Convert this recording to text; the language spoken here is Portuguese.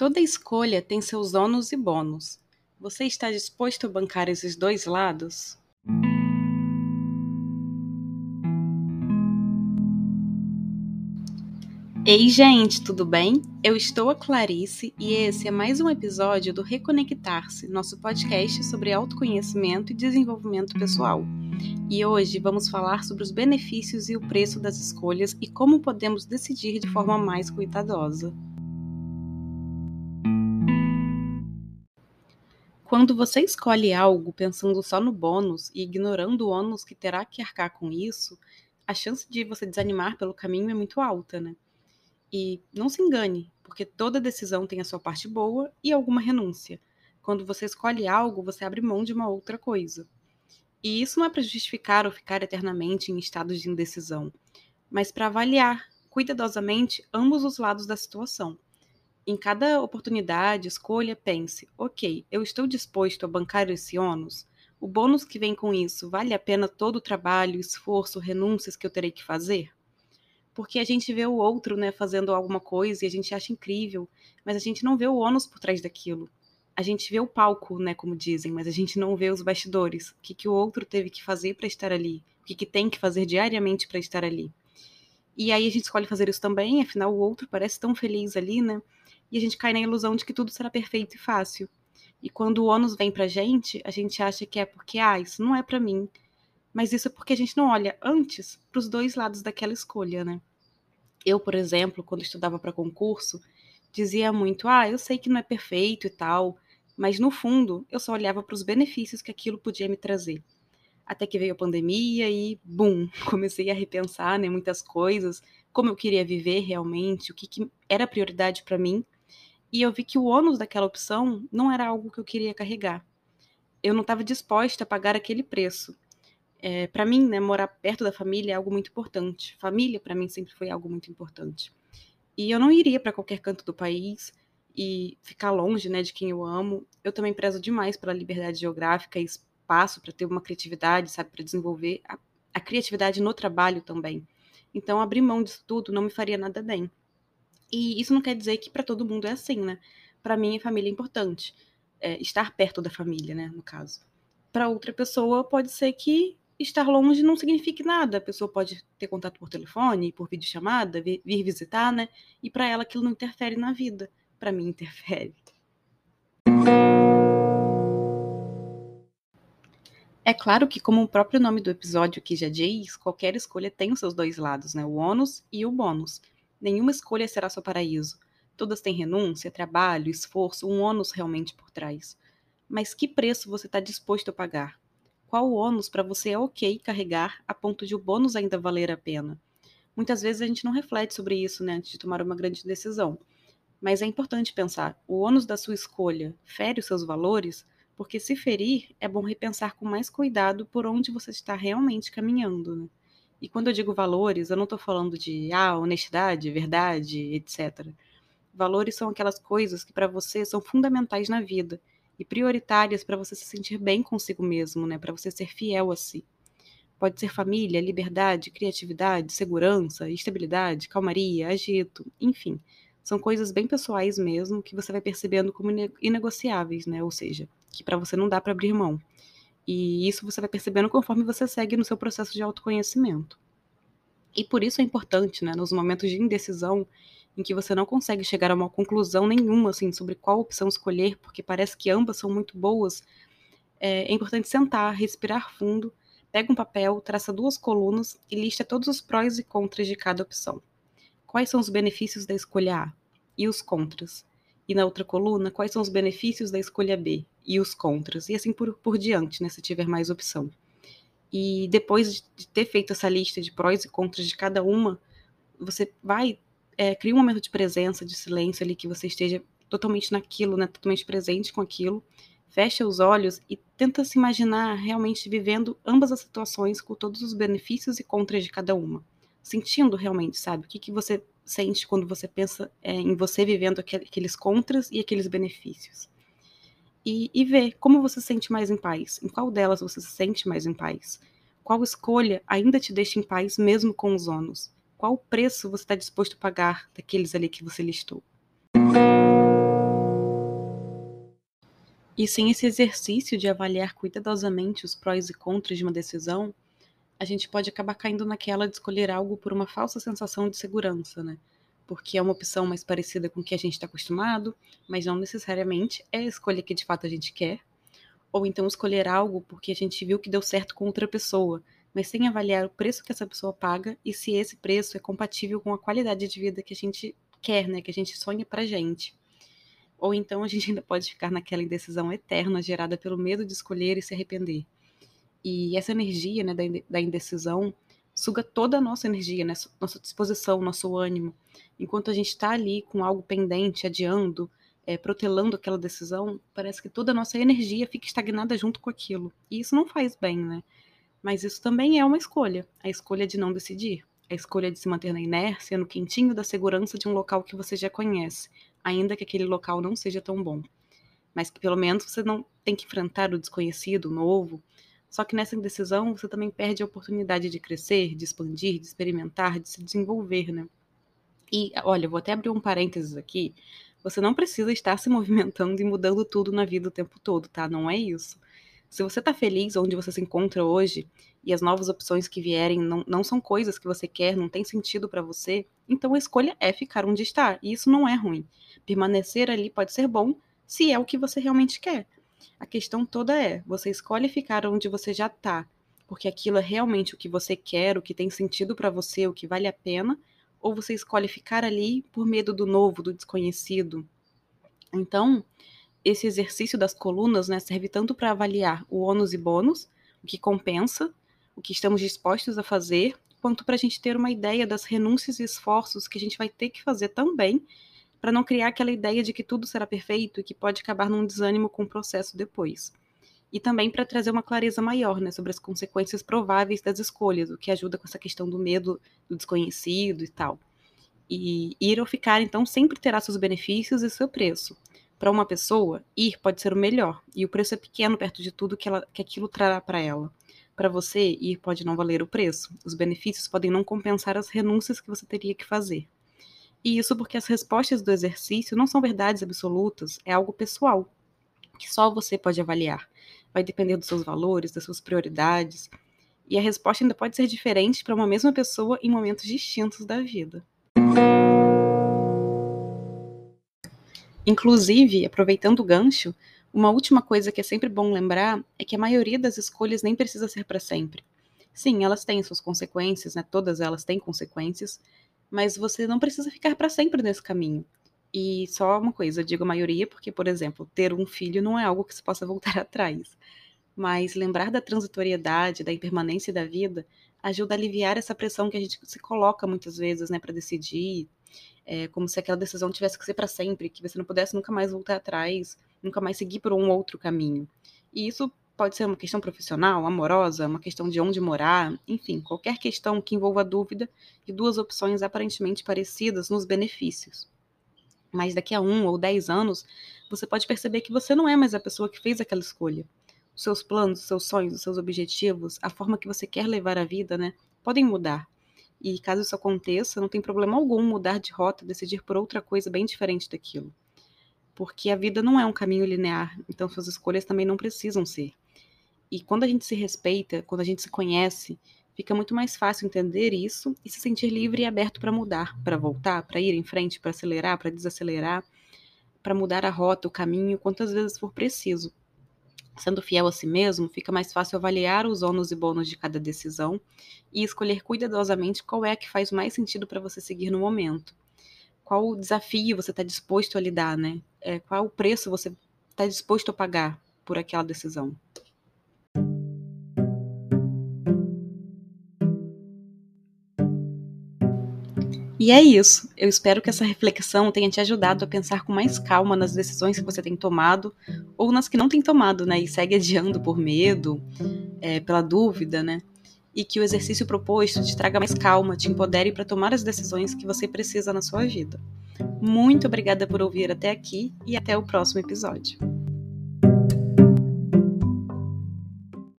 Toda escolha tem seus ônus e bônus. Você está disposto a bancar esses dois lados? Ei, gente, tudo bem? Eu estou a Clarice e esse é mais um episódio do Reconectar-se, nosso podcast sobre autoconhecimento e desenvolvimento pessoal. E hoje vamos falar sobre os benefícios e o preço das escolhas e como podemos decidir de forma mais cuidadosa. Quando você escolhe algo pensando só no bônus e ignorando o ônus que terá que arcar com isso, a chance de você desanimar pelo caminho é muito alta, né? E não se engane, porque toda decisão tem a sua parte boa e alguma renúncia. Quando você escolhe algo, você abre mão de uma outra coisa. E isso não é para justificar ou ficar eternamente em estado de indecisão, mas para avaliar cuidadosamente ambos os lados da situação. Em cada oportunidade, escolha, pense: ok, eu estou disposto a bancar esse ônus? O bônus que vem com isso vale a pena todo o trabalho, esforço, renúncias que eu terei que fazer? porque a gente vê o outro, né, fazendo alguma coisa e a gente acha incrível, mas a gente não vê o ônus por trás daquilo. A gente vê o palco, né, como dizem, mas a gente não vê os bastidores. O que, que o outro teve que fazer para estar ali? O que, que tem que fazer diariamente para estar ali? E aí a gente escolhe fazer isso também, afinal o outro parece tão feliz ali, né? E a gente cai na ilusão de que tudo será perfeito e fácil. E quando o ônus vem pra gente, a gente acha que é porque, ah, isso não é para mim. Mas isso é porque a gente não olha antes para os dois lados daquela escolha, né? Eu, por exemplo, quando estudava para concurso, dizia muito: ah, eu sei que não é perfeito e tal, mas no fundo eu só olhava para os benefícios que aquilo podia me trazer. Até que veio a pandemia e, bum, comecei a repensar né, muitas coisas, como eu queria viver realmente, o que, que era prioridade para mim. E eu vi que o ônus daquela opção não era algo que eu queria carregar. Eu não estava disposta a pagar aquele preço. É, para mim, né, morar perto da família é algo muito importante. Família, para mim, sempre foi algo muito importante. E eu não iria para qualquer canto do país e ficar longe né, de quem eu amo. Eu também prezo demais pela liberdade geográfica e espaço para ter uma criatividade, sabe, para desenvolver a, a criatividade no trabalho também. Então, abrir mão disso tudo não me faria nada bem. E isso não quer dizer que para todo mundo é assim, né? Para mim, a família é importante. É, estar perto da família, né, no caso. Para outra pessoa, pode ser que estar longe não signifique nada. A pessoa pode ter contato por telefone, por videochamada, vir, vir visitar, né? E para ela aquilo não interfere na vida. Para mim interfere. É claro que, como o próprio nome do episódio aqui já diz, qualquer escolha tem os seus dois lados, né? O ônus e o bônus. Nenhuma escolha será seu paraíso. Todas têm renúncia, trabalho, esforço, um ônus realmente por trás. Mas que preço você está disposto a pagar? Qual o ônus para você é ok carregar a ponto de o bônus ainda valer a pena? Muitas vezes a gente não reflete sobre isso né, antes de tomar uma grande decisão. Mas é importante pensar: o ônus da sua escolha fere os seus valores? Porque se ferir, é bom repensar com mais cuidado por onde você está realmente caminhando. Né? E quando eu digo valores, eu não estou falando de ah, honestidade, verdade, etc. Valores são aquelas coisas que para você são fundamentais na vida e prioritárias para você se sentir bem consigo mesmo, né? Para você ser fiel a si. Pode ser família, liberdade, criatividade, segurança, estabilidade, calmaria, agito, enfim. São coisas bem pessoais mesmo que você vai percebendo como inegociáveis, né? Ou seja, que para você não dá para abrir mão. E isso você vai percebendo conforme você segue no seu processo de autoconhecimento. E por isso é importante, né, nos momentos de indecisão, em que você não consegue chegar a uma conclusão nenhuma assim sobre qual opção escolher, porque parece que ambas são muito boas, é, é importante sentar, respirar fundo, pega um papel, traça duas colunas e lista todos os prós e contras de cada opção. Quais são os benefícios da escolha A e os contras? E na outra coluna, quais são os benefícios da escolha B e os contras? E assim por, por diante, né, se tiver mais opção. E depois de ter feito essa lista de prós e contras de cada uma, você vai é, cria um momento de presença, de silêncio ali, que você esteja totalmente naquilo, né, totalmente presente com aquilo, fecha os olhos e tenta se imaginar realmente vivendo ambas as situações com todos os benefícios e contras de cada uma. Sentindo realmente, sabe? O que, que você sente quando você pensa é, em você vivendo aqueles contras e aqueles benefícios. E, e ver como você se sente mais em paz. Em qual delas você se sente mais em paz? Qual escolha ainda te deixa em paz mesmo com os ônus? Qual preço você está disposto a pagar daqueles ali que você listou? E sem esse exercício de avaliar cuidadosamente os prós e contras de uma decisão, a gente pode acabar caindo naquela de escolher algo por uma falsa sensação de segurança, né? Porque é uma opção mais parecida com o que a gente está acostumado, mas não necessariamente é a escolha que de fato a gente quer. Ou então escolher algo porque a gente viu que deu certo com outra pessoa, mas sem avaliar o preço que essa pessoa paga e se esse preço é compatível com a qualidade de vida que a gente quer, né? Que a gente sonha pra gente ou então a gente ainda pode ficar naquela indecisão eterna gerada pelo medo de escolher e se arrepender. E essa energia né, da indecisão suga toda a nossa energia, né, nossa disposição, nosso ânimo. Enquanto a gente está ali com algo pendente, adiando, é, protelando aquela decisão, parece que toda a nossa energia fica estagnada junto com aquilo. E isso não faz bem, né? Mas isso também é uma escolha, a escolha de não decidir, a escolha de se manter na inércia, no quentinho da segurança de um local que você já conhece, ainda que aquele local não seja tão bom. Mas que pelo menos você não tem que enfrentar o desconhecido, o novo. Só que nessa indecisão você também perde a oportunidade de crescer, de expandir, de experimentar, de se desenvolver, né? E olha, vou até abrir um parênteses aqui. Você não precisa estar se movimentando e mudando tudo na vida o tempo todo, tá? Não é isso. Se você tá feliz onde você se encontra hoje e as novas opções que vierem não, não são coisas que você quer, não tem sentido para você, então a escolha é ficar onde está. E isso não é ruim. Permanecer ali pode ser bom se é o que você realmente quer. A questão toda é: você escolhe ficar onde você já está, porque aquilo é realmente o que você quer, o que tem sentido para você, o que vale a pena, ou você escolhe ficar ali por medo do novo, do desconhecido. Então, esse exercício das colunas né, serve tanto para avaliar o ônus e bônus, o que compensa, o que estamos dispostos a fazer, quanto para a gente ter uma ideia das renúncias e esforços que a gente vai ter que fazer também para não criar aquela ideia de que tudo será perfeito e que pode acabar num desânimo com o processo depois. E também para trazer uma clareza maior né, sobre as consequências prováveis das escolhas, o que ajuda com essa questão do medo do desconhecido e tal. E ir ou ficar, então, sempre terá seus benefícios e seu preço. Para uma pessoa, ir pode ser o melhor, e o preço é pequeno perto de tudo que, ela, que aquilo trará para ela. Para você, ir pode não valer o preço. Os benefícios podem não compensar as renúncias que você teria que fazer. E isso porque as respostas do exercício não são verdades absolutas, é algo pessoal, que só você pode avaliar. Vai depender dos seus valores, das suas prioridades, e a resposta ainda pode ser diferente para uma mesma pessoa em momentos distintos da vida. Inclusive, aproveitando o gancho, uma última coisa que é sempre bom lembrar é que a maioria das escolhas nem precisa ser para sempre. Sim, elas têm suas consequências, né? Todas elas têm consequências, mas você não precisa ficar para sempre nesse caminho. E só uma coisa, eu digo a maioria porque, por exemplo, ter um filho não é algo que se possa voltar atrás. Mas lembrar da transitoriedade, da impermanência da vida, ajuda a aliviar essa pressão que a gente se coloca muitas vezes, né, para decidir, é, como se aquela decisão tivesse que ser para sempre, que você não pudesse nunca mais voltar atrás, nunca mais seguir por um outro caminho. E isso pode ser uma questão profissional, amorosa, uma questão de onde morar, enfim, qualquer questão que envolva dúvida e duas opções aparentemente parecidas nos benefícios. Mas daqui a um ou dez anos, você pode perceber que você não é mais a pessoa que fez aquela escolha. Os seus planos, os seus sonhos, os seus objetivos, a forma que você quer levar a vida, né, podem mudar. E caso isso aconteça, não tem problema algum mudar de rota, decidir por outra coisa bem diferente daquilo. Porque a vida não é um caminho linear, então suas escolhas também não precisam ser. E quando a gente se respeita, quando a gente se conhece, fica muito mais fácil entender isso e se sentir livre e aberto para mudar, para voltar, para ir em frente, para acelerar, para desacelerar, para mudar a rota, o caminho, quantas vezes for preciso. Sendo fiel a si mesmo, fica mais fácil avaliar os ônus e bônus de cada decisão e escolher cuidadosamente qual é a que faz mais sentido para você seguir no momento. Qual desafio você está disposto a lidar, né? É, qual o preço você está disposto a pagar por aquela decisão. E é isso. Eu espero que essa reflexão tenha te ajudado a pensar com mais calma nas decisões que você tem tomado ou nas que não tem tomado, né? E segue adiando por medo, é, pela dúvida, né? E que o exercício proposto te traga mais calma, te empodere para tomar as decisões que você precisa na sua vida. Muito obrigada por ouvir até aqui e até o próximo episódio.